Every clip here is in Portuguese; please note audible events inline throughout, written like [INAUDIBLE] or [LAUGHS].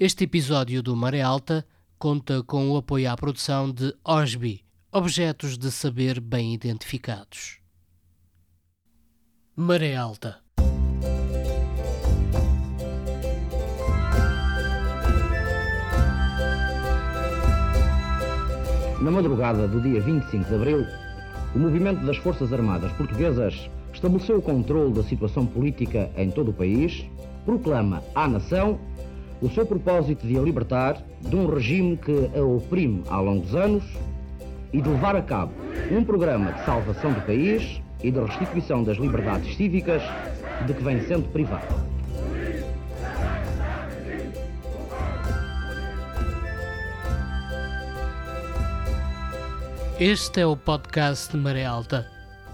Este episódio do Maré Alta conta com o apoio à produção de OSBI, Objetos de Saber Bem Identificados. Maré Alta Na madrugada do dia 25 de abril, o movimento das Forças Armadas Portuguesas estabeleceu o controle da situação política em todo o país, proclama à nação o seu propósito de a libertar de um regime que a oprime há longos anos e de levar a cabo um programa de salvação do país e de restituição das liberdades cívicas de que vem sendo privado. Este é o podcast de Maré Alta,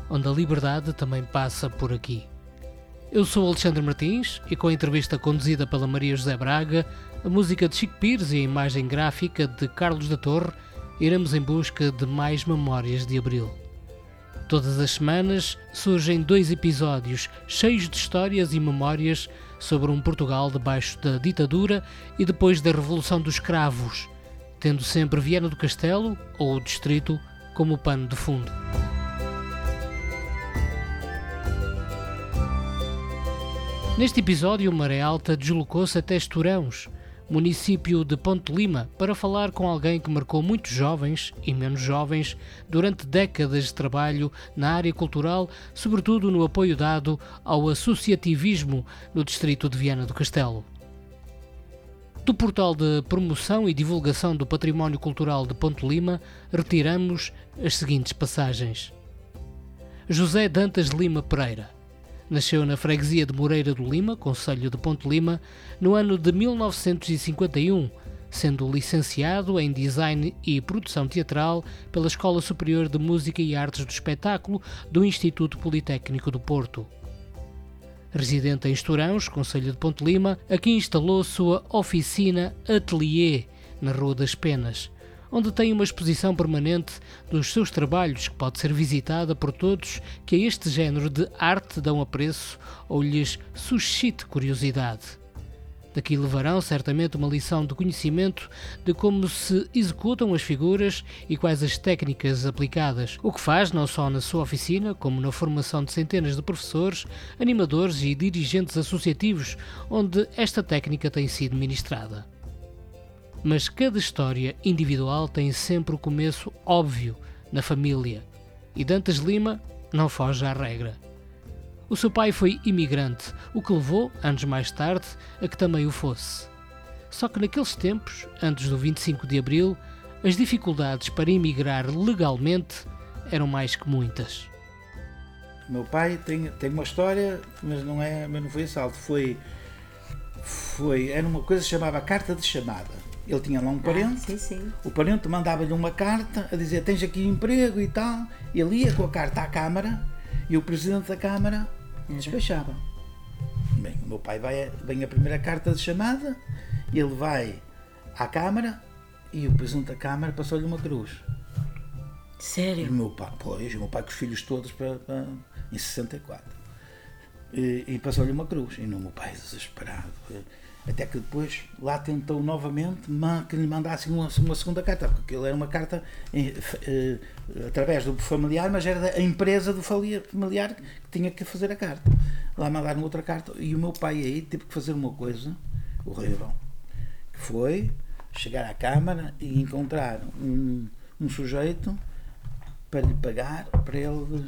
onde a liberdade também passa por aqui. Eu sou Alexandre Martins e com a entrevista conduzida pela Maria José Braga, a música de Chico Pires e a imagem gráfica de Carlos da Torre, iremos em busca de mais memórias de Abril. Todas as semanas surgem dois episódios cheios de histórias e memórias sobre um Portugal debaixo da ditadura e depois da Revolução dos Cravos, tendo sempre Viana do Castelo ou o Distrito como pano de fundo. Neste episódio, Maré Alta deslocou-se até Esturãos, município de Ponte Lima, para falar com alguém que marcou muitos jovens e menos jovens durante décadas de trabalho na área cultural, sobretudo no apoio dado ao associativismo no distrito de Viana do Castelo. Do portal de promoção e divulgação do património cultural de Ponte Lima, retiramos as seguintes passagens. José Dantas Lima Pereira Nasceu na freguesia de Moreira do Lima, Conselho de Ponte Lima, no ano de 1951, sendo licenciado em Design e Produção Teatral pela Escola Superior de Música e Artes do Espetáculo do Instituto Politécnico do Porto. Residente em Estorãos, Conselho de Ponte Lima, aqui instalou sua oficina Atelier, na Rua das Penas, onde tem uma exposição permanente dos seus trabalhos que pode ser visitada por todos que a este género de arte dão apreço ou lhes suscite curiosidade. Daqui levarão certamente uma lição de conhecimento de como se executam as figuras e quais as técnicas aplicadas, o que faz não só na sua oficina, como na formação de centenas de professores, animadores e dirigentes associativos, onde esta técnica tem sido ministrada mas cada história individual tem sempre o começo óbvio na família. E Dantas Lima não foge à regra. O seu pai foi imigrante, o que levou, anos mais tarde, a que também o fosse. Só que naqueles tempos, antes do 25 de abril, as dificuldades para emigrar legalmente eram mais que muitas. Meu pai tem, tem uma história, mas não, é, mas não foi assalto, foi, foi. Era uma coisa que se chamava carta de chamada ele tinha lá um ah, parente, ah, sim, sim. o parente mandava-lhe uma carta a dizer tens aqui emprego e tal. Ele ia com a carta à Câmara e o presidente da Câmara uhum. despachava. Bem, o meu pai vai, vem a primeira carta de chamada, ele vai à Câmara e o presidente da Câmara passou-lhe uma cruz. Sério? E o meu pai, pois, o meu pai com os filhos todos para, para em 64. E, e passou-lhe uma cruz. E o meu pai desesperado. Até que depois lá tentou novamente que lhe mandassem uma, uma segunda carta, porque aquilo era uma carta em, eh, através do familiar, mas era da empresa do familiar que tinha que fazer a carta. Lá mandaram outra carta e o meu pai aí teve que fazer uma coisa horrível, que foi chegar à Câmara e encontrar um, um sujeito para lhe pagar para ele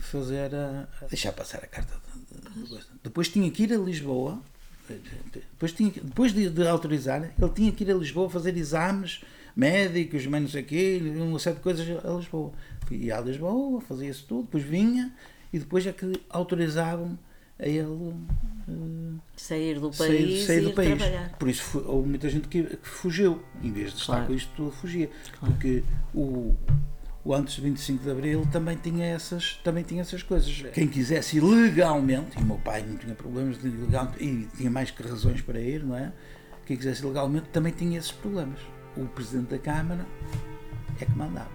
fazer a deixar passar a carta. Depois tinha que ir a Lisboa depois, tinha, depois de, de, autorizar, ele tinha que ir a Lisboa fazer exames médicos, o quê, uma série de coisas a Lisboa. Ia a Lisboa, fazia isso tudo, depois vinha e depois é que autorizavam a ele uh, sair do país, sair, sair do país. Trabalhar. Por isso houve muita gente que, que fugiu, em vez de claro. estar com isto tudo, fugia. Claro. Porque o, o antes de 25 de Abril também tinha essas, também tinha essas coisas. Quem quisesse legalmente, e meu pai não tinha problemas de ilegal, e tinha mais que razões para ir, não é? Quem quisesse legalmente também tinha esses problemas. O Presidente da Câmara é que mandava.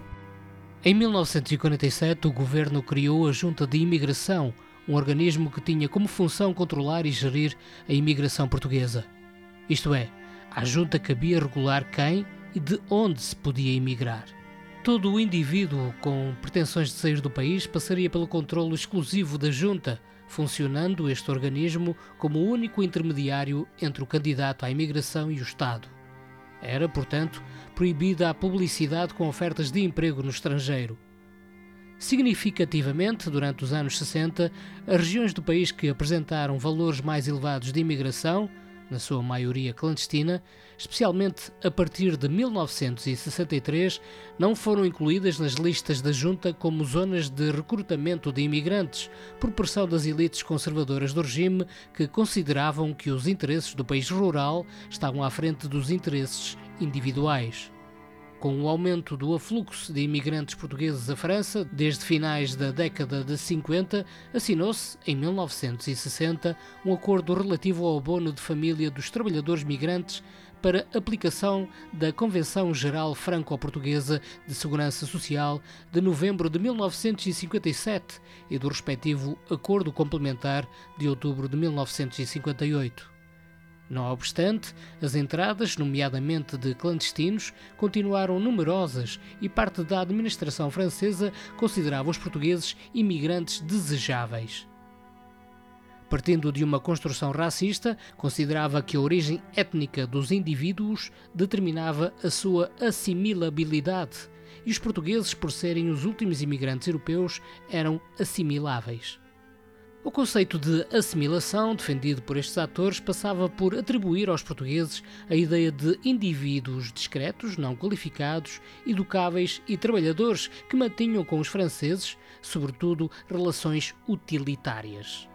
Em 1947, o governo criou a Junta de Imigração, um organismo que tinha como função controlar e gerir a imigração portuguesa. Isto é, À junta cabia regular quem e de onde se podia emigrar. Todo o indivíduo com pretensões de sair do país passaria pelo controle exclusivo da junta, funcionando este organismo como o único intermediário entre o candidato à imigração e o Estado. Era, portanto, proibida a publicidade com ofertas de emprego no estrangeiro. Significativamente, durante os anos 60, as regiões do país que apresentaram valores mais elevados de imigração, na sua maioria clandestina, especialmente a partir de 1963, não foram incluídas nas listas da Junta como zonas de recrutamento de imigrantes, por pressão das elites conservadoras do regime que consideravam que os interesses do país rural estavam à frente dos interesses individuais. Com o aumento do afluxo de imigrantes portugueses à França, desde finais da década de 50, assinou-se, em 1960, um acordo relativo ao abono de família dos trabalhadores migrantes para aplicação da Convenção Geral Franco-Portuguesa de Segurança Social de novembro de 1957 e do respectivo Acordo Complementar de outubro de 1958. Não obstante, as entradas, nomeadamente de clandestinos, continuaram numerosas e parte da administração francesa considerava os portugueses imigrantes desejáveis. Partindo de uma construção racista, considerava que a origem étnica dos indivíduos determinava a sua assimilabilidade e os portugueses, por serem os últimos imigrantes europeus, eram assimiláveis. O conceito de assimilação, defendido por estes atores, passava por atribuir aos portugueses a ideia de indivíduos discretos, não qualificados, educáveis e trabalhadores que mantinham com os franceses, sobretudo, relações utilitárias.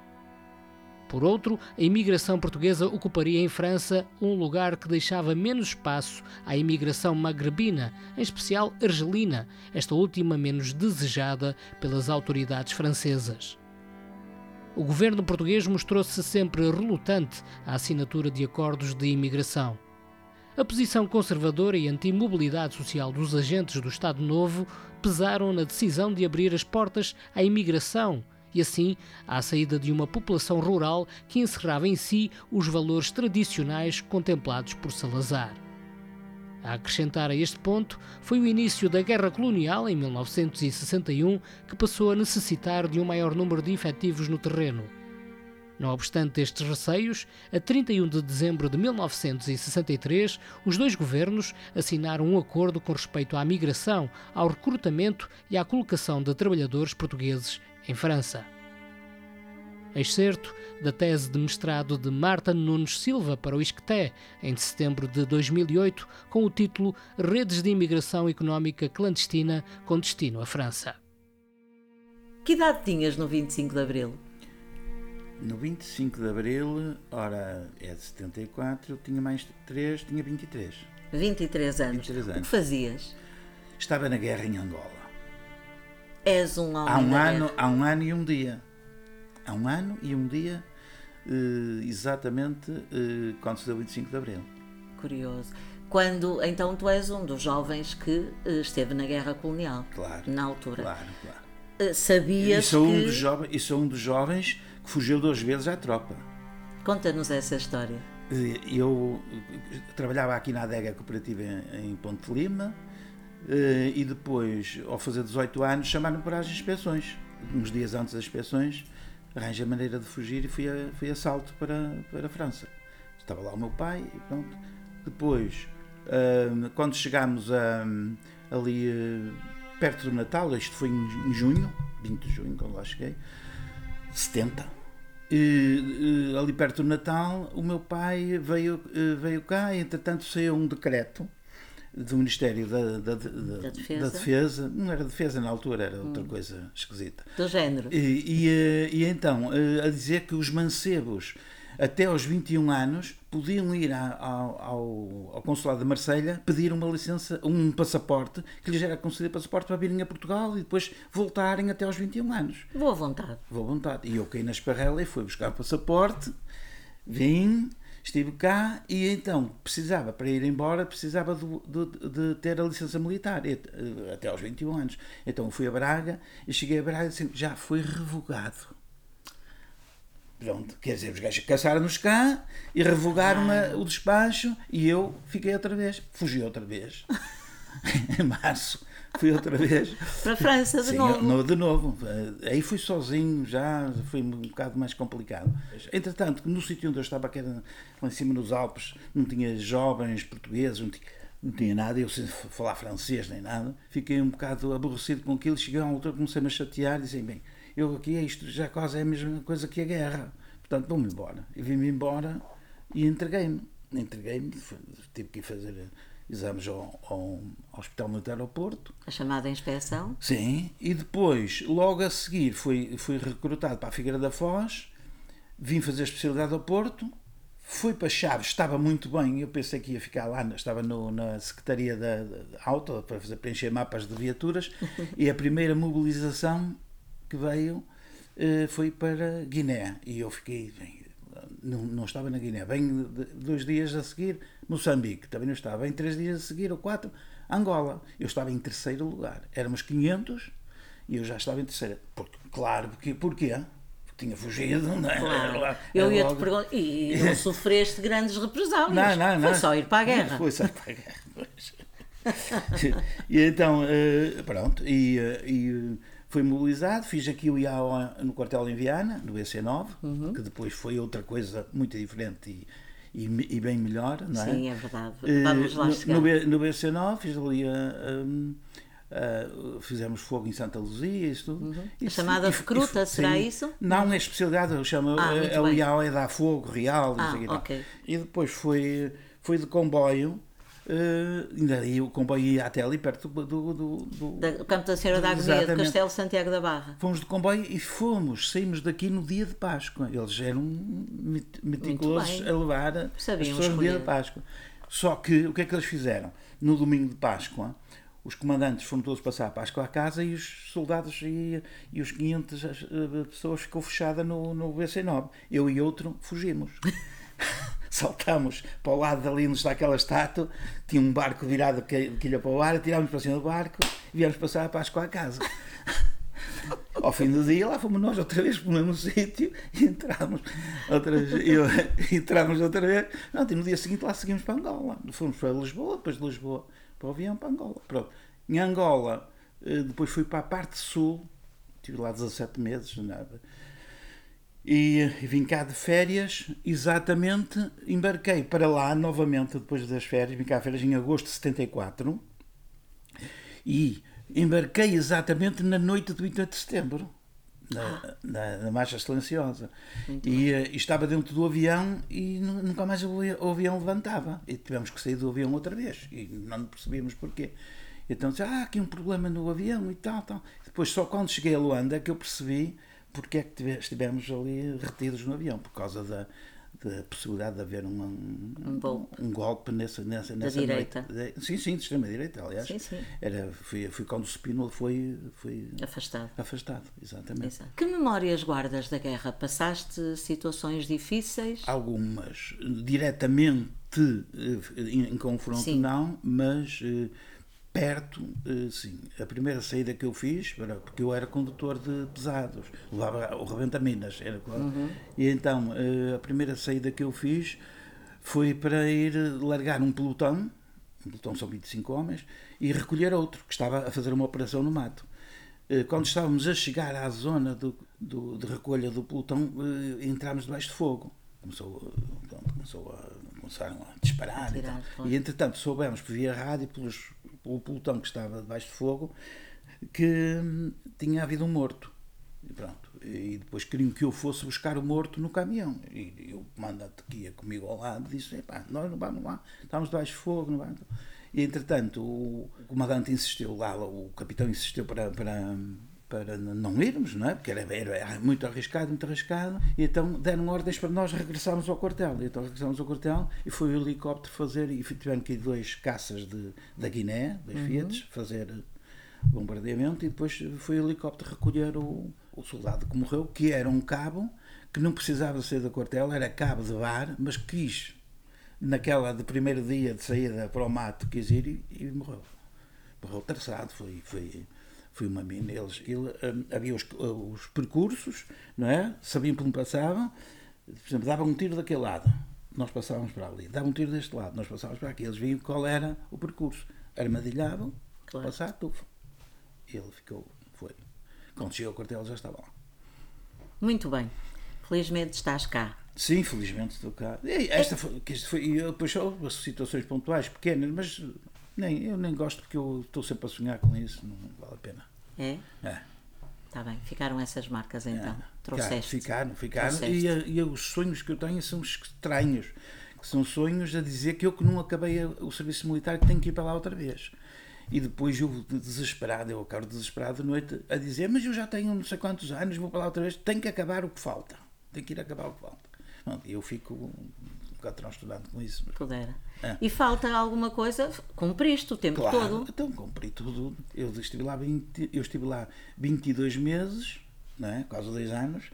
Por outro, a imigração portuguesa ocuparia em França um lugar que deixava menos espaço à imigração magrebina, em especial argelina, esta última menos desejada pelas autoridades francesas. O governo português mostrou-se sempre relutante à assinatura de acordos de imigração. A posição conservadora e anti-mobilidade social dos agentes do Estado Novo pesaram na decisão de abrir as portas à imigração e, assim, à saída de uma população rural que encerrava em si os valores tradicionais contemplados por Salazar. A acrescentar a este ponto foi o início da Guerra Colonial em 1961, que passou a necessitar de um maior número de efetivos no terreno. Não obstante estes receios, a 31 de dezembro de 1963, os dois governos assinaram um acordo com respeito à migração, ao recrutamento e à colocação de trabalhadores portugueses em França. Excerto da tese de mestrado de Marta Nunes Silva para o ISCTE, em setembro de 2008, com o título Redes de Imigração Económica Clandestina com Destino à França. Que idade tinhas no 25 de Abril? No 25 de Abril, ora, é de 74, eu tinha mais 3, tinha 23. 23 anos. 23 anos. O que fazias? Estava na guerra em Angola. És um homem Há um, ano, guerra. há um ano e um dia. Há um ano e um dia, eh, exatamente eh, quando se deu o 25 de Abril. Curioso. Quando, então, tu és um dos jovens que eh, esteve na guerra colonial. Claro. Na altura. Claro, claro. Eh, E Sabias sou, um que... dos jovens, e sou um dos jovens que fugiu duas vezes à tropa. Conta-nos essa história. Eu trabalhava aqui na adega cooperativa em, Ponte Lima e depois, ao fazer 18 anos, chamaram-me para as inspeções. Uns dias antes das inspeções, arranjei maneira de fugir e fui a, fui a salto para, para a França. Estava lá o meu pai e pronto. Depois, eh, quando chegámos a, ali eh, perto do Natal, isto foi em, junho, 20 de junho, quando lá cheguei, 70. E, ali perto do Natal, o meu pai veio, eh, veio cá entretanto, saiu um decreto do Ministério da, da, da- Da Defesa. Hum. da Defesa. Não era defesa na altura, era outra coisa esquisita. Do género. E, e, eh, e então, eh, a dizer que os mancebos até aos 21 anos podiam ir à- ao, ao, ao Consulado de Marselha pedir uma licença, um passaporte, que lhes era concedido passaporte para virem a Portugal e depois voltarem até aos 21 anos. Boa vontade. Vou à vontade. E eu caí na esparrela e fui buscar o passaporte, vim, estive cá e então precisava, para ir embora, precisava do- de, ter a licença militar, eh, até aos 21 anos. Então fui a Braga e cheguei a Braga e disse, já foi revogado. Pronto, quer dizer, os gajos caçaram-nos cá e revogaram o despacho e eu fiquei outra vez, fugi outra vez. [LAUGHS] em março fui outra vez. Para a França, de Sim, novo. No, de novo. Aí fui sozinho, já foi um bocado mais complicado. Entretanto, no sítio onde eu estava, que era lá em cima nos Alpes, não tinha jovens portugueses, não tinha, não tinha nada, eu sem falar francês nem nada. Fiquei um bocado aborrecido com aquilo. Cheguei a uma altura, comecei-me a chatear e disse: bem, eu aqui, isto já quase é a mesma coisa que a guerra. Portanto, vou-me embora. E vim-me embora e entreguei-me. Entreguei-me, tive que ir fazer exames ao, ao, Hospital Militar ao Porto. A chamada inspeção? Sim, e depois, logo a seguir, fui, fui recrutado para a Figueira da Foz, vim fazer especialidade ao Porto, fui para Chaves, estava muito bem, eu pensei que ia ficar lá, estava no, na Secretaria da, da Auto para fazer, preencher mapas de viaturas, e a primeira mobilização que veio eh, foi para Guiné, e eu fiquei, bem, não, não estava na Guiné, bem dois dias a seguir Moçambique, também não estava, em três dias a seguir ou quatro, Angola, eu estava em terceiro lugar, éramos 500 e eu já estava em terceiro, porque, claro, porque, porquê? Porque tinha fugido, não é? Claro. Eu ia-te perguntar, e não [LAUGHS] sofreste grandes represálias? Não, não, não. Foi só ir para a guerra. Foi só ir para a guerra, pois. [LAUGHS] e então, eh, pronto, e, eh, e foi mobilizado, fiz aqui o IAO no quartel em Viana, no BC9, uhum. que depois foi outra coisa muito diferente e, e, e bem melhor, não é? Sim, é verdade. Vamos lá no, chegar. No, no BC9 fiz ali a, fizemos fogo em Santa Luzia, isso Uhum. a chamada recruta, será sim, isso? Não, é especialidade, eu chamo, ah, é, o IAO é dar fogo real. Ah, okay. E depois foi, foi de comboio Uh, ainda aí o comboio ia até ali perto do. do, do, do da, campo da Senhora da Agonia, do Castelo Santiago da Barra. Fomos de comboio e fomos, saímos daqui no dia de Páscoa. Eles eram meticulosos a levar Sabiam as pessoas no dia de Páscoa. Só que o que é que eles fizeram? No domingo de Páscoa, os comandantes foram todos passar a Páscoa à casa e os soldados e, e os 500 eh, pessoas ficou fechada no, no BC9. Eu e outro fugimos. [LAUGHS] saltámos para o lado dali onde está aquela estátua, tinha um barco virado que ia para o ar, tirámos para cima do barco e viemos passar a Páscoa à casa. [LAUGHS] Ao fim do dia, lá fomos nós outra vez para o mesmo sítio e entramos outra vez. Eu, [LAUGHS] entramos outra vez. Não, no dia seguinte lá seguimos para Angola. Fomos para Lisboa, depois de Lisboa para o avião para Angola. Pronto. Em Angola, eh, depois fui para a parte sul, estive lá 17 meses, nada e, vim cá de férias, exatamente, embarquei para lá novamente depois das férias, vim cá de férias em agosto de 74 e embarquei exatamente na noite do 28 de setembro, na, ah. na, na Marcha Silenciosa. E, e, estava dentro do avião e nunca mais o, o, avião levantava. E tivemos que sair do avião outra vez e não percebíamos porquê. Então disse, ah, aqui um problema no avião e tal, tal. Depois só quando cheguei a Luanda é que eu percebi porque é que estivemos ali retidos no avião, por causa da, da possibilidade de haver uma, um, um, golpe. um golpe nessa, nessa, da nessa direita. Noite. Sim, sim, de extrema-direita, aliás. Sim, sim. Era, foi, foi quando o Spínola foi, foi afastado. Afastado, exatamente. Exato. Que memórias guardas da guerra? Passaste situações difíceis? Algumas. Diretamente eh, em, em confronto, sim. não, mas eh, perto, eh, sim. A primeira saída que eu fiz, porque eu era condutor de pesados, levava o rebenta-minas, era claro. Uhum. E então, eh, a primeira saída que eu fiz foi para ir largar um pelotão, um pelotão são 25 homens, e recolher outro, que estava a fazer uma operação no mato. Eh, quando estávamos a chegar à zona do, do de recolha do pelotão, entramos debaixo de fogo. Começou, pronto, começou a, começaram a disparar. Tirar, e, e entretanto soubemos por via rádio, pelos o pelotão que estava debaixo de fogo, que tinha havido um morto. E pronto. E depois queriam que eu fosse buscar o morto no caminhão. E, o comandante que ia comigo ao lado disse: nós não vamos lá, estamos debaixo de fogo, não vamos. E entretanto, o comandante insistiu lá, o capitão insistiu para, para, para não irmos, não é? Porque era, era, muito arriscado, muito arriscado. E então deram ordens para nós regressarmos ao quartel. E então regressamos ao quartel e foi o helicóptero fazer, e tiveram que ir dois caças de, da Guiné, dois uhum. Fiat, fazer bombardeamento e depois foi o helicóptero recolher o, o soldado que morreu, que era um cabo que não precisava sair do quartel, era cabo de bar, mas quis, naquela de primeiro dia de saída para o mato, quis ir e, e morreu. Morreu traçado, foi, foi Foi uma mina. Eles, ele, hum, havia os, os percursos, não é? Sabiam por onde passavam. Por exemplo, davam um tiro daquele lado, nós passávamos para ali. Davam um tiro deste lado, nós passávamos para aqui. Eles viam qual era o percurso. Armadilhavam, Claro. passar, tufa. Ele ficou, foi. Quando chegou ao quartel já estava lá. Muito bem. Felizmente estás cá. Sim, felizmente estou cá. E esta foi, que isto foi, e depois só as situações pontuais, pequenas, mas nem, eu nem gosto porque eu estou sempre a sonhar com isso, não vale a pena. É? É. Está bem. Ficaram essas marcas então. É. Trouxeste. Ficaram, ficaram. Trouxeste. E, e os sonhos que eu tenho são estranhos. Que são sonhos a dizer que eu que não acabei o serviço militar que tenho que ir para lá outra vez. E depois eu desesperado, eu acabo desesperado de noite a dizer, mas eu já tenho não sei quantos anos, vou para lá outra vez, tenho que acabar o que falta. Tenho que ir acabar o que falta. E eu fico bocado transtornado com isso. mas- Pudera. É. E falta alguma coisa? Cumpriste o tempo Claro, todo. então cumpri tudo. Eu estive lá 20, eu estive lá 22 meses, não é? quase dois anos,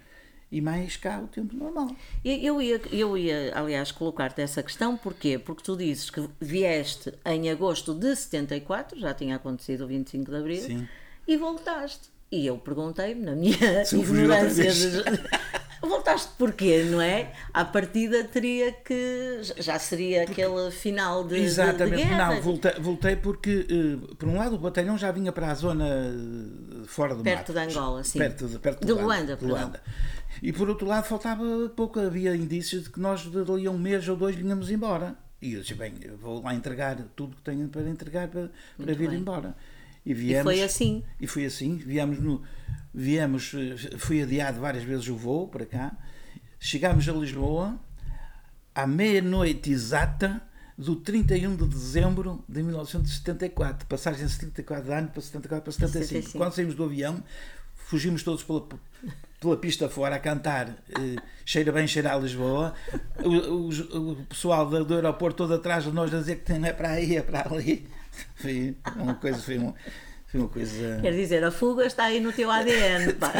e mais cá o tempo normal. Eu ia, eu ia, aliás, colocar-te essa questão, porquê? Porque tu dizes que vieste em agosto de 74, já tinha acontecido o 25 de Abril, Sim. e voltaste. E eu perguntei-me, na minha ignorância, [LAUGHS] voltaste porquê, não é? À partida teria que. já seria aquele final de, de- de Exatamente, guerra. não, voltei, voltei porque, eh, por um lado, o batalhão já vinha para a zona eh, fora do Perto mato. de Angola, sim. Perto de, perto De Luanda, de perdão. Luanda. E por outro lado, faltava pouco, havia indícios de que nós dali a um mês ou dois vinhamos embora. E eu disse, bem, eu vou lá entregar tudo que tenho para entregar para, para vir bem. embora. E, viemos, foi assim. E foi assim, viemos no. Viemos, foi adiado várias vezes o voo para cá. Chegámos a Lisboa à meia-noite exata do 31 de dezembro de 1974. Passagem de 74 de ano para 74 para 75. 75. Quando saímos do avião, fugimos todos pela, pela pista fora a cantar eh, Cheira bem, cheira a Lisboa. O, o- o pessoal do, do aeroporto todo atrás de nós a dizer que não é para aí, é para ali. Foi uma coisa, foi uma, foi uma coisa. Quer dizer, a fuga está aí no teu ADN. [LAUGHS] pá.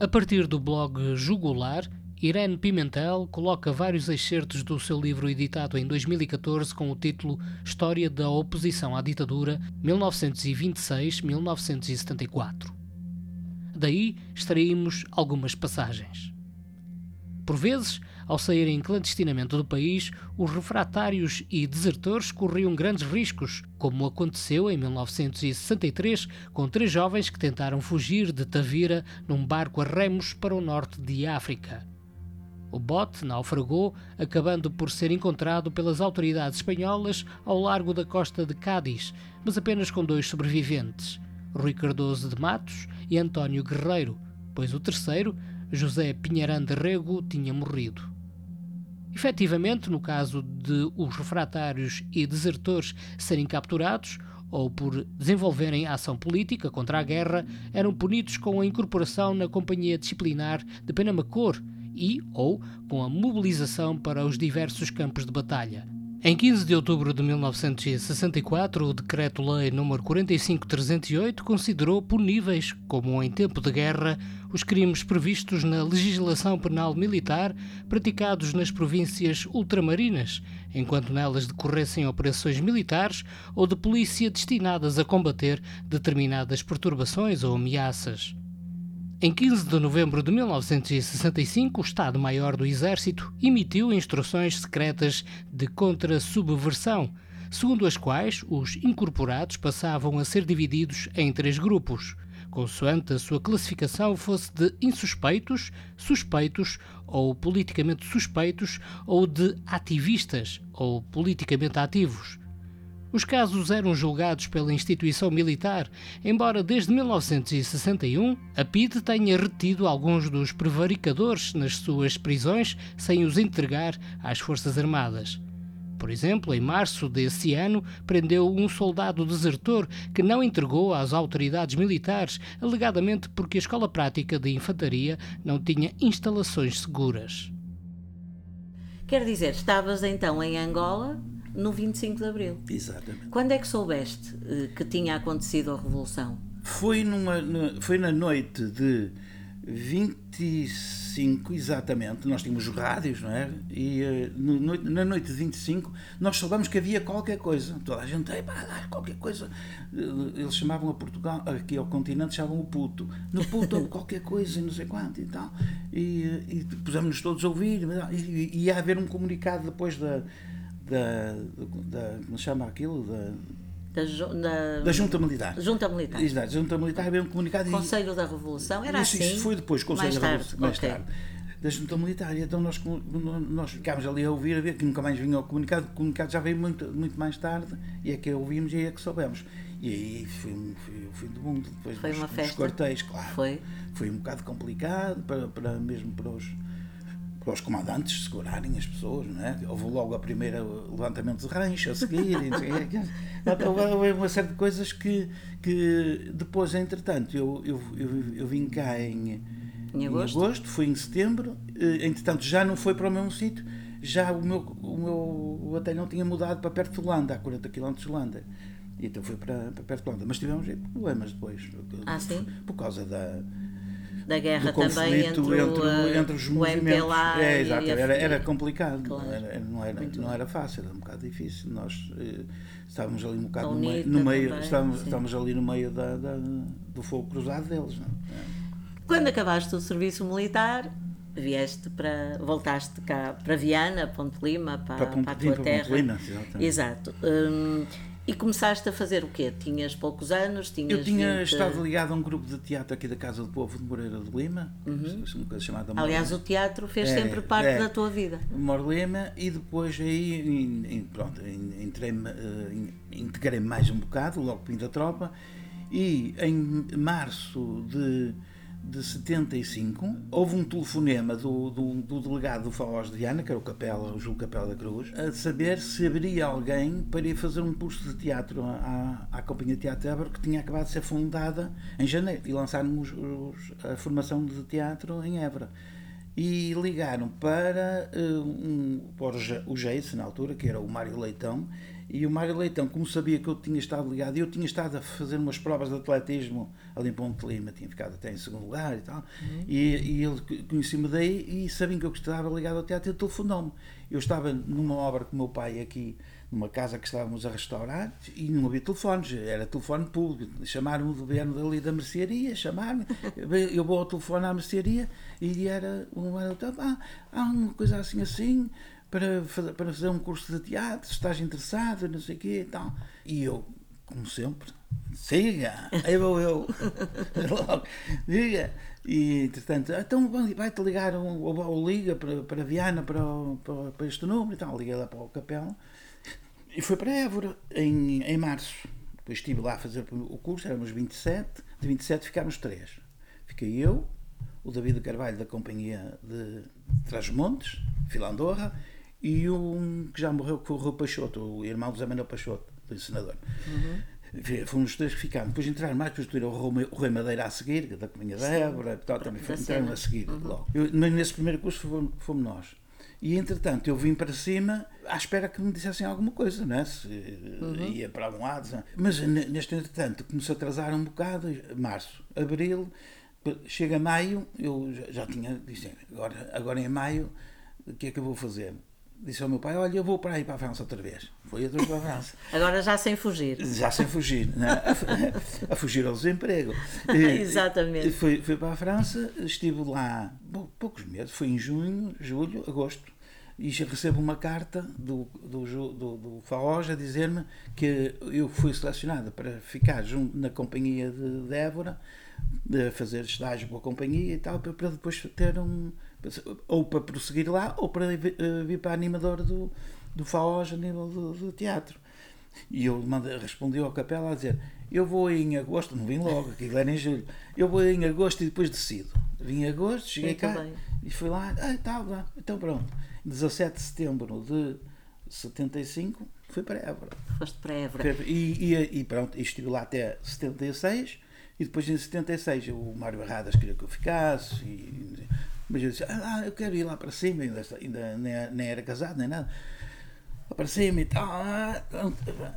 A partir do blog Jugular, Irene Pimentel coloca vários excertos do seu livro editado em 2014 com o título História da Oposição à Ditadura 1926-1974. Daí extraímos algumas passagens. Por vezes, ao saírem clandestinamente do país, os refratários e desertores corriam grandes riscos, como aconteceu em 1963 com três jovens que tentaram fugir de Tavira num barco a remos para o norte de África. O bote naufragou, acabando por ser encontrado pelas autoridades espanholas ao largo da costa de Cádiz, mas apenas com dois sobreviventes, Rui Cardoso de Matos e António Guerreiro, pois o terceiro, José Pinheirão de Rego, tinha morrido. Efetivamente, no caso de os refratários e desertores serem capturados ou por desenvolverem ação política contra a guerra, eram punidos com a incorporação na Companhia Disciplinar de Penamacor e ou com a mobilização para os diversos campos de batalha. Em 15 de outubro de 1964, o Decreto-Lei nº 45308 considerou puníveis, como em tempo de guerra, os crimes previstos na legislação penal militar praticados nas províncias ultramarinas, enquanto nelas decorressem operações militares ou de polícia destinadas a combater determinadas perturbações ou ameaças. Em 15 de novembro de 1965, o Estado-Maior do Exército emitiu instruções secretas de contra-subversão, segundo as quais os incorporados passavam a ser divididos em três grupos, consoante a sua classificação fosse de insuspeitos, suspeitos ou politicamente suspeitos ou de ativistas ou politicamente ativos. Os casos eram julgados pela instituição militar, embora desde 1961 a PIDE tenha retido alguns dos prevaricadores nas suas prisões sem os entregar às Forças Armadas. Por exemplo, em março desse ano, prendeu um soldado desertor que não entregou às autoridades militares, alegadamente porque a Escola Prática de Infantaria não tinha instalações seguras. Quer dizer, estavas então em Angola no 25 de Abril. Exatamente. Quando é que soubeste eh, que tinha acontecido a Revolução? Foi, numa, na- foi na noite de 25, exatamente, nós tínhamos rádios, não é? E uh, na noite de 25 nós soubemos que havia qualquer coisa. Toda a gente, pá, qualquer coisa. Eles chamavam a Portugal, aqui ao continente, chamavam o puto. No puto qualquer coisa, não sei quanto e tal. E, e pusemos-nos todos a ouvir. E, e ia haver um comunicado depois da. Da, da como se chama aquilo? Da, da, da, da, Junta Militar. Junta Militar. Exato, Junta Militar havia um comunicado. Conselho e, da Revolução, era isso, assim? Isso foi depois, Conselho mais da Revolução, mais okay. tarde. Da Junta Militar. E então nós, nós ficámos ali a ouvir, a ver que nunca mais vinha o comunicado. O comunicado já veio muito, muito mais tarde e é que ouvimos e é que soubemos. E aí foi, foi o fim do mundo. Depois foi dos, uma festa. Dos claro. Foi. Foi um bocado complicado, para, para mesmo para os para os comandantes segurarem as pessoas, não é? Houve logo a primeira levantamento de rancho a seguir, houve uma série de coisas que, que depois, entretanto, eu, eu, eu, eu vim cá em, em, agosto. em agosto, fui em setembro, entretanto já não foi para o mesmo sítio, já o meu, o meu batalhão tinha mudado para perto de Holanda, a 40 km de Holanda. Então foi para, para perto de Holanda. Mas tivemos problemas depois. Ah, sim? Por causa da da guerra também entre, entre, o, entre os o. MPLA é, exato, era, era complicado, claro. não, era, não, era, Muito não era fácil, era um bocado difícil. Nós eh, estávamos ali um bocado no meio, no meio também, estávamos, estávamos ali no meio da, da, do fogo cruzado deles. Não? é? Quando acabaste o serviço militar, vieste para. voltaste cá para Viana, Ponte Lima, para, Para Ponte- para a tua para terra. Ponte Lima, exatamente. Exato. Hum, e começaste a fazer o quê? Tinhas poucos anos? Tinhas Eu tinha 20... estado ligado a um grupo de teatro aqui da Casa do Povo de Moreira de Lima, uma coisa chamada Uhum. Aliás, o teatro fez É, sempre parte é. da tua vida. Morlema e depois aí em- em- pronto, entrei integrei mais um bocado, logo vim da tropa e em março de, de 75 houve um telefonema do, do, do delegado do Faós de Viana, que era o Capela, o Júlio Capela da Cruz, a saber se haveria alguém para ir fazer um curso de teatro à, à Companhia de Teatro Évora, que tinha acabado de ser fundada em janeiro e lançaram os, os- a formação de teatro em Évora. E ligaram para, eh, um, para o Geice, na altura, que era o Mário Leitão, e o Mário Leitão, como sabia que eu tinha estado ligado, e eu tinha estado a fazer umas provas de atletismo ali em Ponte Lima, tinha ficado até em segundo lugar e tal, e, e ele conhecia-me daí e sabia que eu estava ligado ao teatro ele telefonou-me. Eu estava numa obra com o meu pai aqui, numa casa que estávamos a restaurar, e não havia telefones, era telefone público. Chamaram-me do governo dali da mercearia, chamaram-me, [LAUGHS] eu vou ao telefone à mercearia e era um ah, há uma coisa assim assim para para fazer um curso de teatro, estás interessado, não sei o quê e tal. E eu, como sempre, siga, aí vou eu, [LAUGHS] logo, diga. E entretanto, então vai- vai-te ligar um, ou, ou liga para, para Viana para, para, para este número e tal. Liguei lá para o Capela e foi para Évora em, em março. Depois estive lá a fazer o curso, éramos 27, de 27 ficámos três. Fiquei eu, o David Carvalho da companhia de Trás-Montes, Filandorra, e um que já morreu, que foi o Rui Peixoto, o irmão do Zé Manuel Peixoto, do senador. Uhum. Fomos os três que ficámos. Depois entraram mais, depois tiveram o Rui- Madeira a seguir, da companhia da Évora, tal, também foi- entraram a seguir logo. Eu- mas nesse primeiro curso fomos, fomos nós. E entretanto eu vim para cima à espera que me dissessem alguma coisa, não é? Se eh, ia para um lado. Mas ne- neste entretanto começou a atrasar um bocado, março, abril, chega maio, eu já, já tinha, disse, agora, agora em maio, o que é que eu vou fazer? Disse ao meu pai, olha, eu vou para aí para a França outra vez. Foi outra vez para a França. [LAUGHS] Agora já sem fugir. Já sem fugir, né? [LAUGHS] a, a fugir ao desemprego. [LAUGHS] Exatamente. Fui, fui para a França, estive lá pou- poucos meses, foi em junho, julho, agosto, e já recebo uma carta do, do, do, do Faoj a dizer-me que eu fui selecionado para ficar junto na companhia de, de Évora, de fazer estágio com a companhia e tal, para, para depois ter um. Ou para prosseguir lá, ou para vir, eh, vir para animador do, do Faoj a nível do, do teatro. E eu respondi ao capela a dizer: Eu vou em agosto, não vim logo, aquilo era em julho. Eu vou em agosto e depois decido. Vim em agosto, cheguei Muito cá bem. e fui lá, ah, tá, lá, então pronto. 17 de setembro de 75, fui para Évora. Foste para Évora. E, e, e pronto, e estive lá até 76, e depois em 76 o Mário Barradas queria que eu ficasse, e, mas eu disse, ah, eu quero ir lá para cima, ainda, ainda nem, nem era casado, nem nada. apareci-me e tal. ah, pronto.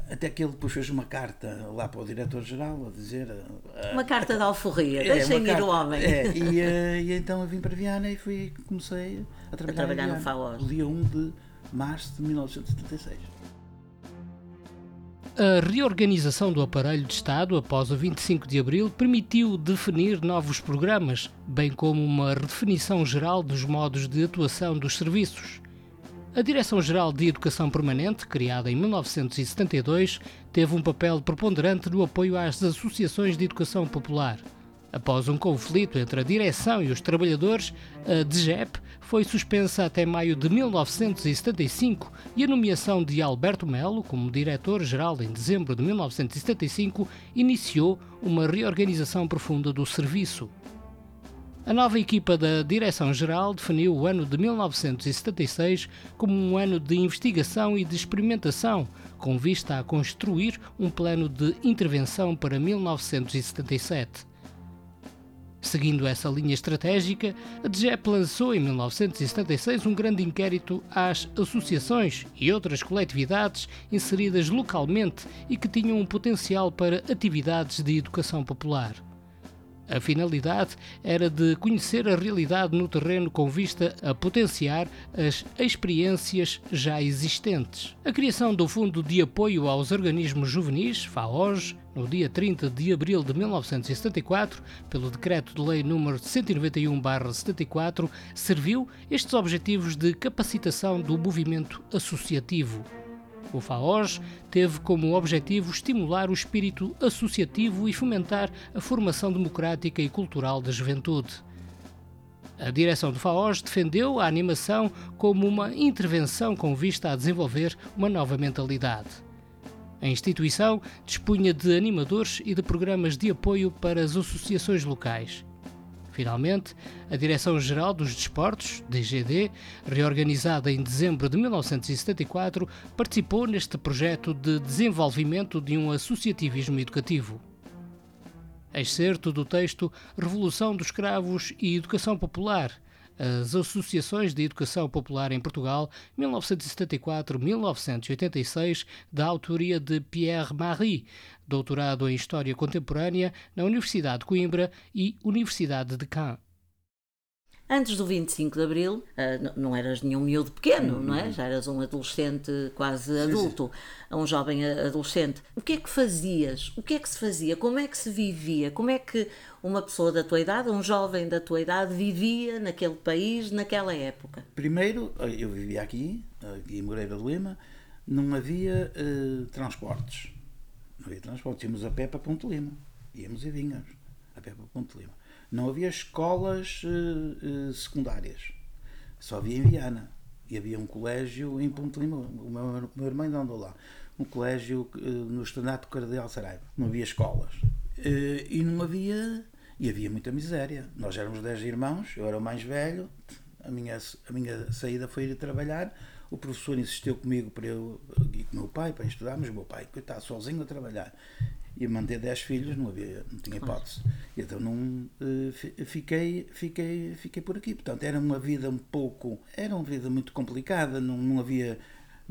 Até que ele depois fez uma carta lá para o diretor-geral a dizer. ah, Uma carta de alforria, é, deixem ir carta- o homem. é, e, eh, e então eu vim para Viana e fui, comecei a trabalhar, trabalhar em no FAOS. dia 1 de março de 1976. A reorganização do aparelho de Estado após o 25 de abril permitiu definir novos programas, bem como uma redefinição geral dos modos de atuação dos serviços. A Direção-Geral de Educação Permanente, criada em 1972, teve um papel preponderante no apoio às associações de educação popular. Após um conflito entre a direção e os trabalhadores, a DGEP foi suspensa até maio de 1975 e a nomeação de Alberto Melo como diretor-geral em dezembro de 1975 iniciou uma reorganização profunda do serviço. A nova equipa da Direção-Geral definiu o ano de 1976 como um ano de investigação e de experimentação, com vista a construir um plano de intervenção para 1977. Seguindo essa linha estratégica, a DGEP lançou em 1976 um grande inquérito às associações e outras coletividades inseridas localmente e que tinham um potencial para atividades de educação popular. A finalidade era de conhecer a realidade no terreno com vista a potenciar as experiências já existentes. A criação do Fundo de Apoio aos Organismos Juvenis, FAOJ, no dia 30 de abril de 1974, pelo Decreto de Lei nº 191-74, serviu estes objetivos de capacitação do movimento associativo. O FAOS teve como objetivo estimular o espírito associativo e fomentar a formação democrática e cultural da juventude. A direção do FAOS defendeu a animação como uma intervenção com vista a desenvolver uma nova mentalidade. A instituição dispunha de animadores e de programas de apoio para as associações locais. Finalmente, a Direção-Geral dos Desportos, DGD, reorganizada em dezembro de 1974, participou neste projeto de desenvolvimento de um associativismo educativo. Excerto do texto Revolução dos Cravos e Educação Popular, as Associações de Educação Popular em Portugal, 1974-1986, da autoria de Pierre Marie, doutorado em História Contemporânea na Universidade de Coimbra e Universidade de Caen. Antes do 25 de Abril, n- não eras nenhum miúdo pequeno, não Uhum. é? Já eras um adolescente quase adulto, um jovem adolescente. O que é que fazias? O que é que se fazia? Como é que se vivia? Como é que uma pessoa da tua idade, um jovem da tua idade, vivia naquele país, naquela época? Primeiro, eu vivia aqui, aqui em Moreira de Lima, não havia eh, transportes. Não havia transportes. Íamos a pé para Ponte Lima. Íamos e vinhamos a pé para Ponte Lima. Não havia escolas eh, eh, secundárias. Só havia em Viana. E havia um colégio em Ponte Lima. O meu, meu irmão ainda andou lá. Um colégio eh, no Estanato Cardeal Saraiva. Não havia escolas. E não havia. E havia muita miséria. Nós éramos 10 irmãos, eu era o mais velho. A minha, a minha saída foi ir trabalhar. O professor insistiu comigo para eu ir com o meu pai para estudar, mas o meu pai, coitado, sozinho a trabalhar. E manter 10 filhos não havia, não tinha hipótese. Então não eh, fi- fiquei, fiquei, fiquei por aqui. Portanto, era uma vida um pouco, era uma vida muito complicada, não, não havia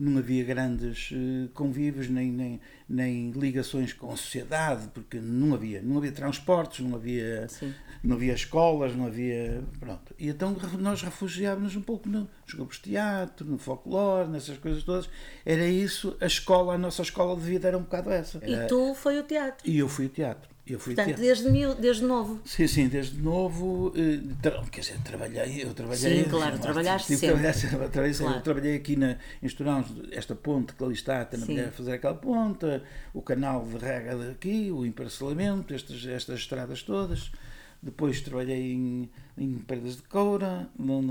não havia grandes eh, convívios nem, nem, nem ligações com a sociedade, porque não havia, não havia transportes, não havia, Sim. não havia escolas, não havia. Pronto. E então nós refugiávamos um pouco no- nos grupos de teatro, no folclore, nessas coisas todas. Era isso, a escola, a nossa escola de vida era um bocado essa. Era- E tu foi o teatro. e eu fui ao teatro. Eu fui Portanto, desde, miú- desde novo. Sim, sim, desde novo, eh, tra- quer dizer, trabalhei, eu trabalhei. Sim, claro, eu trabalhaste tive sempre. trabalhar sempre, trabalhei. Claro. Eu trabalhei aqui na, em Estorão, esta ponte que ali está, Sim. a fazer aquela ponta, o canal de rega daqui, o emparcelamento, estas, estas estradas todas. Depois trabalhei em, em Pedras de Coura,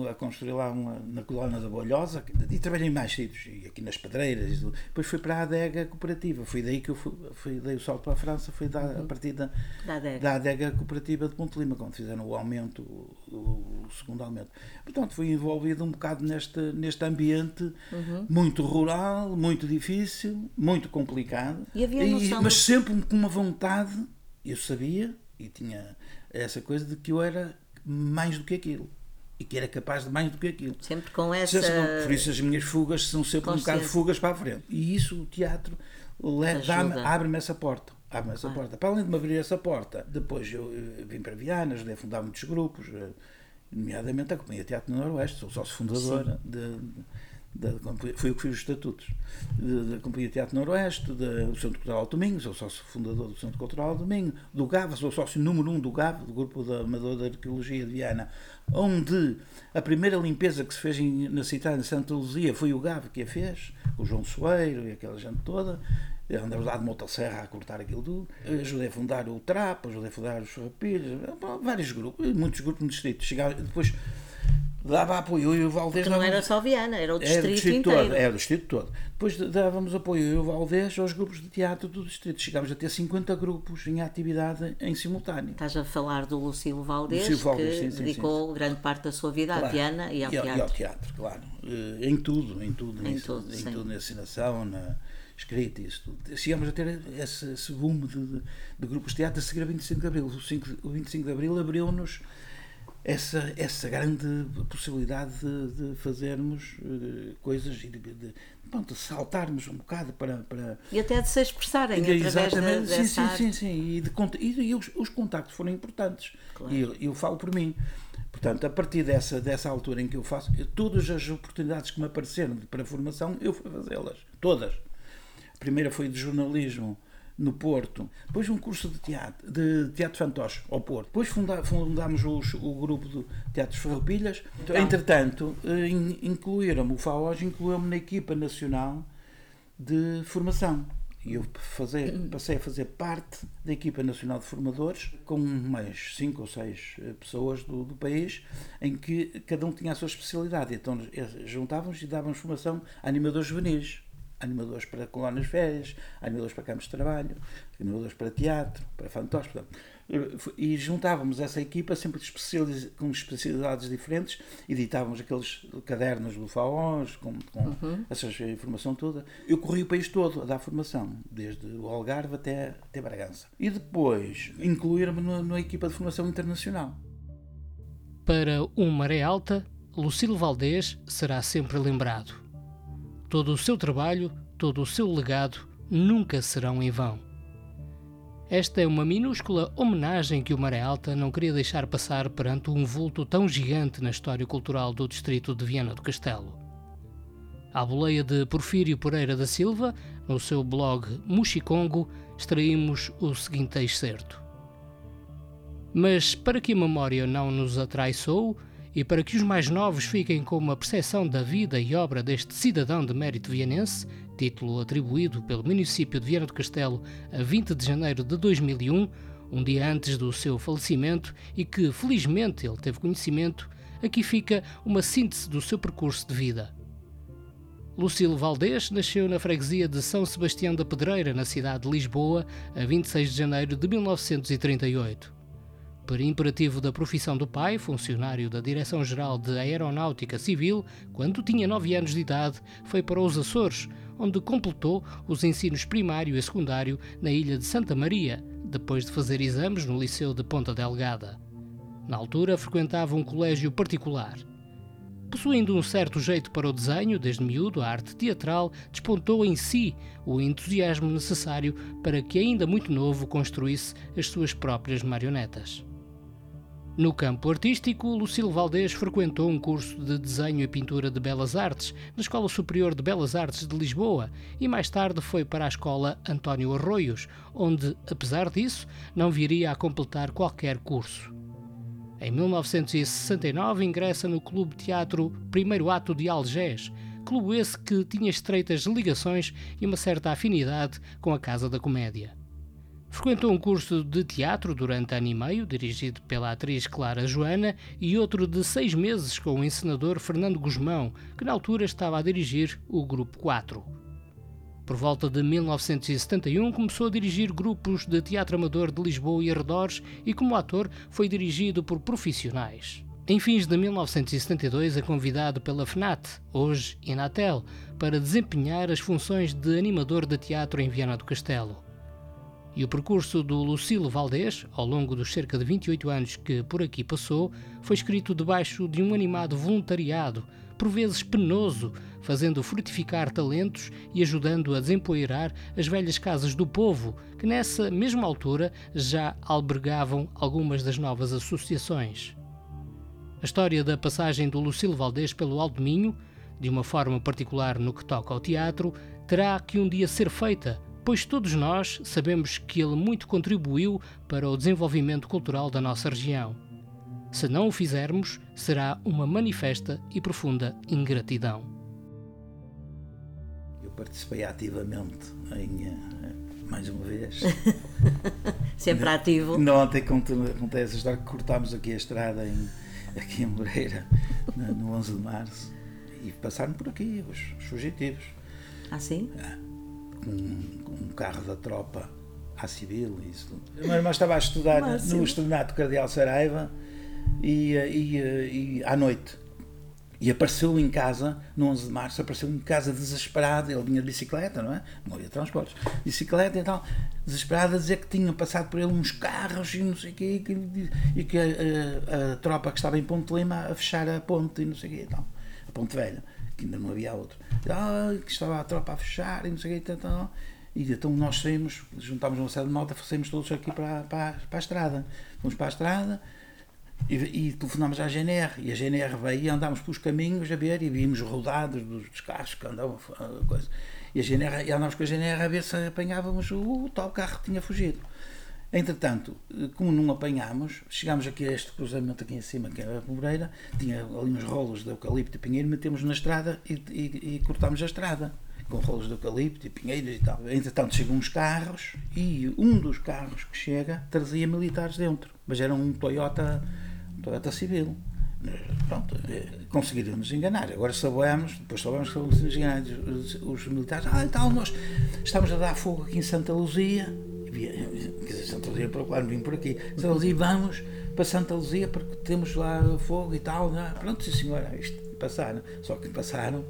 a construir lá uma, na colónia da Bolhosa, e trabalhei em mais sítios, e aqui nas Pedreiras. e. Depois fui para a adega cooperativa, foi daí que eu fui, fui dei o salto para a França, foi da, a partir da, Da adega. da adega cooperativa de Ponte Lima, quando fizeram o aumento, o, o segundo aumento. Portanto, fui envolvido um bocado neste, neste ambiente Uhum. muito rural, muito difícil, muito complicado, E havia noção mas sempre com uma vontade, eu sabia, e tinha essa coisa de que eu era mais do que aquilo. e que era capaz de mais do que aquilo. Sempre com essa. Por isso as minhas fugas são sempre um bocado fugas para a frente. E isso o teatro abre-me essa porta. Abre-me essa ah. porta. Para além de me abrir essa porta, depois eu vim para Viana, ajudei a fundar muitos grupos, eh, nomeadamente a Companhia Teatro do Noroeste, sou sócio fundadora de, de da, foi o que fiz os estatutos da Companhia Teatro Noroeste, do Centro Cultural Domingo, sou sócio fundador do Centro Cultural Domingo, do GAV, sou sócio número um do GAV, do Grupo da Amador da Arqueologia de Viana, onde a primeira limpeza que se fez na cidade de Santa Luzia foi o GAV que a fez, o João Soeiro e aquela gente toda, andamos lá de motosserra a cortar aquilo tudo. Ajudei a fundar o Trapo, ajudei a fundar os Farrapilhos, vários grupos, muitos grupos no distrito. Chegava, depois dava apoio e o Valdez. Que não era só Viana, era o distrito, era o distrito inteiro. Todo, era o distrito todo. Depois dávamos apoio e o Valdez aos grupos de teatro do distrito. Chegámos a ter 50 grupos em atividade em simultâneo. Estás a falar do Lucilo Valdez, Lucilo Valdez que sim, sim, dedicou sim, grande parte da sua vida claro. à Viana e ao e, teatro. E ao teatro, claro. Eh, em tudo, em tudo. Em, tudo, em tudo, na ensinação, na escrita, isso tudo. Chegámos a ter esse, esse boom de, de, de grupos de teatro a seguir a 25 de Abril. O, 5, o 25 de Abril abriu-nos essa, essa grande possibilidade de, de fazermos uh, coisas e de, de, pronto, saltarmos um bocado para, para. E até de se expressarem e, Exatamente, de, sim, sim, sim, sim, E, de, e, e os, os contactos foram importantes. Claro. E eu, eu falo por mim. Portanto, a partir dessa, dessa altura em que eu faço, eu, todas as oportunidades que me apareceram para a formação, eu fui fazê-las. Todas. A primeira foi de jornalismo no Porto. Depois um curso de teatro, de teatro fantoche ao Porto. Depois funda, fundámos os, o grupo de Teatros Ferropilhas. Então. Entretanto, eh, incluíram-me, o FAOJ incluiu-me na equipa nacional de formação. E eu fazer, passei a fazer parte da equipa nacional de formadores, com mais cinco ou seis eh, pessoas do, do país, em que cada um tinha a sua especialidade. Então eh, juntávamos e dávamos formação a animadores juvenis animadores para colónias férias, animadores para campos de trabalho, animadores para teatro, para fantoches. E juntávamos essa equipa sempre com especialidades diferentes, editávamos aqueles cadernos do FAOS, com, com uhum. essa informação toda. Eu corri o país todo a dar formação, desde o Algarve até, até Bragança. E depois incluir-me na equipa de formação internacional. Para um Maré Alta, Lucilo Valdez será sempre lembrado Todo o seu trabalho, todo o seu legado nunca serão em vão. Esta é uma minúscula homenagem que o Maré Alta não queria deixar passar perante um vulto tão gigante na história cultural do distrito de Viana do Castelo. À boleia de Porfírio Pereira da Silva, no seu blog Muxicongo, extraímos o seguinte excerto. Mas para que a memória não nos atraiçoe, e para que os mais novos fiquem com uma percepção da vida e obra deste cidadão de mérito vianense, título atribuído pelo município de Viana do Castelo a 20 de janeiro de 2001, um dia antes do seu falecimento e que felizmente ele teve conhecimento, aqui fica uma síntese do seu percurso de vida. Lucilo Valdez nasceu na freguesia de São Sebastião da Pedreira, na cidade de Lisboa, a 26 de janeiro de 1938 por imperativo da profissão do pai, funcionário da Direção-Geral de Aeronáutica Civil, quando tinha 9 anos de idade, foi para os Açores, onde completou os ensinos primário e secundário na ilha de Santa Maria, depois de fazer exames no Liceu de Ponta Delgada. Na altura, frequentava um colégio particular. Possuindo um certo jeito para o desenho, desde miúdo, a arte teatral despontou em si o entusiasmo necessário para que, ainda muito novo, construísse as suas próprias marionetas. No campo artístico, Lucilo Valdez frequentou um curso de desenho e pintura de belas artes na Escola Superior de Belas Artes de Lisboa e mais tarde foi para a Escola António Arroios, onde, apesar disso, não viria a completar qualquer curso. Em 1969 ingressa no Clube Teatro Primeiro Ato de Algés, clube esse que tinha estreitas ligações e uma certa afinidade com a Casa da Comédia. Frequentou um curso de teatro durante ano e meio, dirigido pela atriz Clara Joana, e outro de seis meses com o encenador Fernando Guzmão, que na altura estava a dirigir o Grupo 4. Por volta de 1971 começou a dirigir grupos de teatro amador de Lisboa e arredores e como ator foi dirigido por profissionais. Em fins de 1972 é convidado pela FNAT, hoje Inatel, para desempenhar as funções de animador de teatro em Viana do Castelo E o percurso do Lucilo Valdés, ao longo dos cerca de 28 anos que por aqui passou, foi escrito debaixo de um animado voluntariado, por vezes penoso, fazendo frutificar talentos e ajudando a desempoeirar as velhas casas do povo, que nessa mesma altura já albergavam algumas das novas associações. A história da passagem do Lucilo Valdés pelo Alto Minho, de uma forma particular no que toca ao teatro, terá que um dia ser feita pois todos nós sabemos que ele muito contribuiu para o desenvolvimento cultural da nossa região. Se não o fizermos, será uma manifesta e profunda ingratidão. Eu participei ativamente em, eh, mais uma vez. [LAUGHS] Sempre ativo. Não, ontem contei essa história que cortámos aqui a estrada em, aqui em Moreira, no 11 de março, e passaram por aqui os, os fugitivos. Ah, sim? É com, um carro da tropa à civil. Isso. O meu irmão estava a estudar no Estudanato Cardeal Saraiva e, e, e, à noite. E apareceu em casa, no 11 de março, apareceu em casa desesperado. Ele vinha de bicicleta, não é? Não havia transportes. Bicicleta e tal, desesperado, a dizer que tinham passado por ele uns carros e não sei o quê, e que a, a, a, tropa que estava em Ponte Lima a fechar a ponte e não sei o quê e tal. A Ponte Velha que ainda não havia outro. Ah, que estava a tropa a fechar e não sei o que, então, e então nós saímos, juntámos uma série de malta, saímos todos aqui para, para, para a estrada. Fomos para a estrada e, e telefonámos à GNR. E a GNR veio e andámos pelos caminhos a ver e vimos rodados dos carros que andavam. Coisa. E, a GNR, e andámos com a GNR a ver se apanhávamos o, o tal carro que tinha fugido. Entretanto, como não apanhámos, chegámos aqui a este cruzamento aqui em cima, que é a Moreira, tinha ali uns rolos de eucalipto e pinheiro, metemos na estrada e, e, e cortámos a estrada com rolos de eucalipto e pinheiros e tal. Entretanto, chegam uns carros e um dos carros que chega trazia militares dentro, mas era um Toyota, um Toyota civil. Pronto, eh, conseguiram nos enganar. Agora sabemos, depois soubemos que nos os, os militares. Ah, então nós estamos a dar fogo aqui em Santa Luzia Luzia, claro, vim por aqui. Santa Luzia, vamos para Santa Luzia porque temos lá fogo e tal. Não? É? Pronto, sim senhora, isto passaram. Só que passaram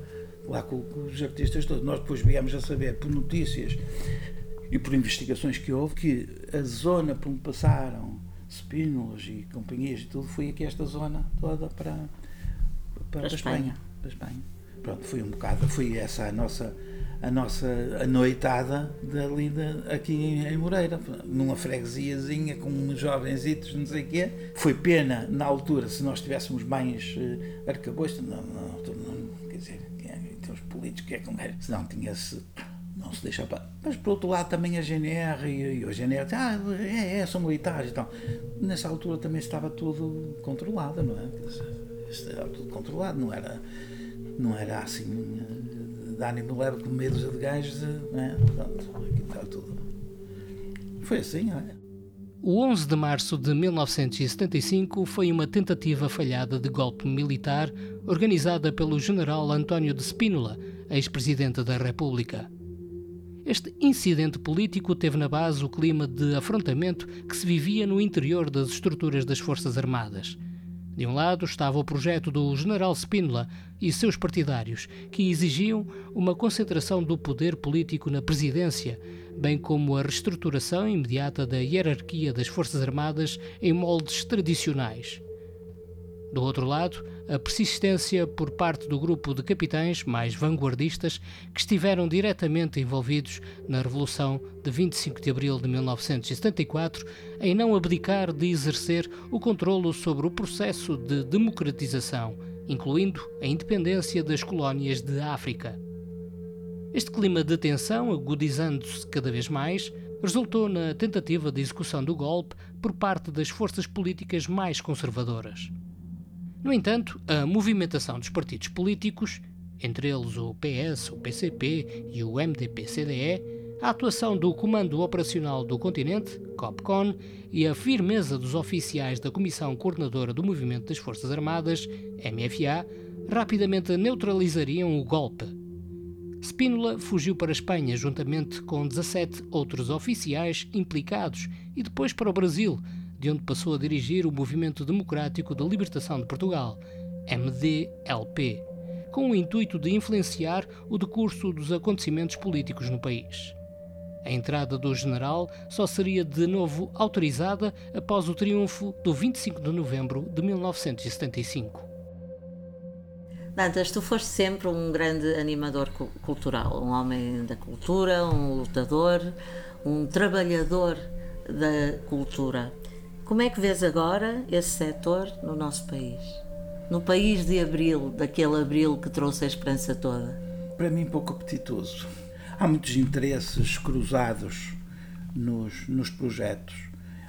lá com, com os artistas todos. Nós depois viemos a saber por notícias e por investigações que houve que a zona por onde passaram Spínolas e companhias e tudo foi aqui esta zona toda para, para, para, para Espanha. Espanha. Para Espanha. Pronto, foi um bocado, foi essa a nossa a nossa noitada dali de, aqui em, Moreira, numa freguesiazinha com uns jovenzitos, não sei o quê. Foi pena, na altura, se nós tivéssemos mais uh, arcabouço, não, não, não, quer dizer, é, em termos políticos, que é como era, se não tinha-se não se deixa para. Mas por outro lado também a GNR e, e a GNR ah, é, é, são militares e tal. Nessa altura também estava tudo controlado, não é? Estava tudo controlado, não era, não era assim ânimo leve com medos de gajos, né? Pronto, aquilo está tudo. Foi assim, olha. O 11 de março de 1975 foi uma tentativa falhada de golpe militar organizada pelo general António de Spínola, ex-presidente da República. Este incidente político teve na base o clima de afrontamento que se vivia no interior das estruturas das Forças Armadas. De um lado estava o projeto do general Spínola e seus partidários, que exigiam uma concentração do poder político na presidência, bem como a reestruturação imediata da hierarquia das Forças Armadas em moldes tradicionais. Do outro lado, a persistência por parte do grupo de capitães mais vanguardistas que estiveram diretamente envolvidos na Revolução de 25 de abril de 1974 em não abdicar de exercer o controlo sobre o processo de democratização, incluindo a independência das colónias de África. Este clima de tensão, agudizando-se cada vez mais, resultou na tentativa de execução do golpe por parte das forças políticas mais conservadoras. No entanto, a movimentação dos partidos políticos, entre eles o PS, o PCP e o MDP-CDE, a atuação do Comando Operacional do Continente, COPCON, e a firmeza dos oficiais da Comissão Coordenadora do Movimento das Forças Armadas, MFA, rapidamente neutralizariam o golpe. Spínola fugiu para a Espanha juntamente com 17 outros oficiais implicados e depois para o Brasil, de onde passou a dirigir o Movimento Democrático de Libertação de Portugal, MDLP, com o intuito de influenciar o decurso dos acontecimentos políticos no país. A entrada do general só seria de novo autorizada após o triunfo do 25 de novembro de 1975. Dantas, tu foste sempre um grande animador cultural, um homem da cultura, um lutador, um trabalhador da cultura. Como é que vês agora esse setor no nosso país? No país de abril, daquele abril que trouxe a esperança toda? Para mim, pouco apetitoso. Há muitos interesses cruzados nos, nos projetos.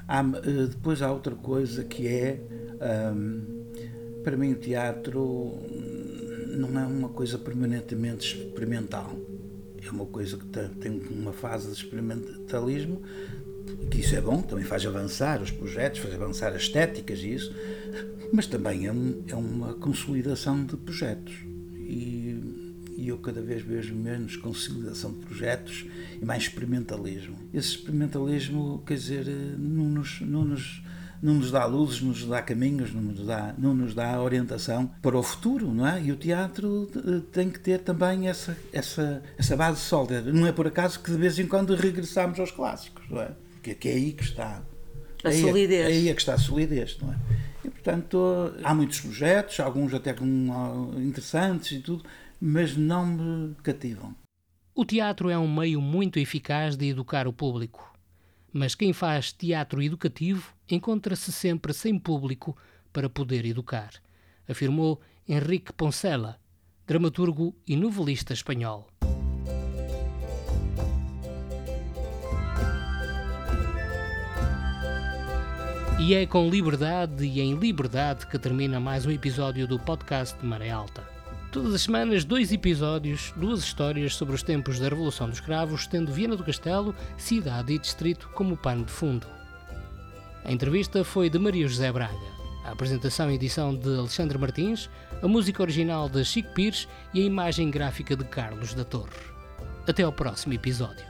Há, eh, depois há outra coisa que é, hum, para mim, o teatro não é uma coisa permanentemente experimental. É uma coisa que tem uma fase de experimentalismo, que isso é bom, também faz avançar os projetos, faz avançar as estéticas e isso, mas também é, um, é uma consolidação de projetos. E, e, eu cada vez vejo menos consolidação de projetos e mais experimentalismo. Esse experimentalismo, quer dizer, não nos, não nos não nos dá luzes, não nos dá caminhos, não nos dá, não nos dá orientação para o futuro, não é? E o teatro eh, tem que ter também essa, essa, essa base sólida. Não é por acaso que de vez em quando regressamos aos clássicos, não é? Que, que é aí que está a aí solidez. É, aí é que está a solidez, não é? E, portanto, há muitos projetos, alguns até com, interessantes e tudo, mas não me cativam. O teatro é um meio muito eficaz de educar o público mas quem faz teatro educativo encontra-se sempre sem público para poder educar, afirmou Henrique Poncela, dramaturgo e novelista espanhol. E é com liberdade e em liberdade que termina mais um episódio do podcast de Maré Alta. Todas as semanas, dois episódios, duas histórias sobre os tempos da Revolução dos Cravos, tendo Viana do Castelo, cidade e distrito como pano de fundo. A entrevista foi de Maria José Braga. A apresentação e edição de Alexandre Martins, a música original de Chico Pires e a imagem gráfica de Carlos da Torre. Até ao próximo episódio.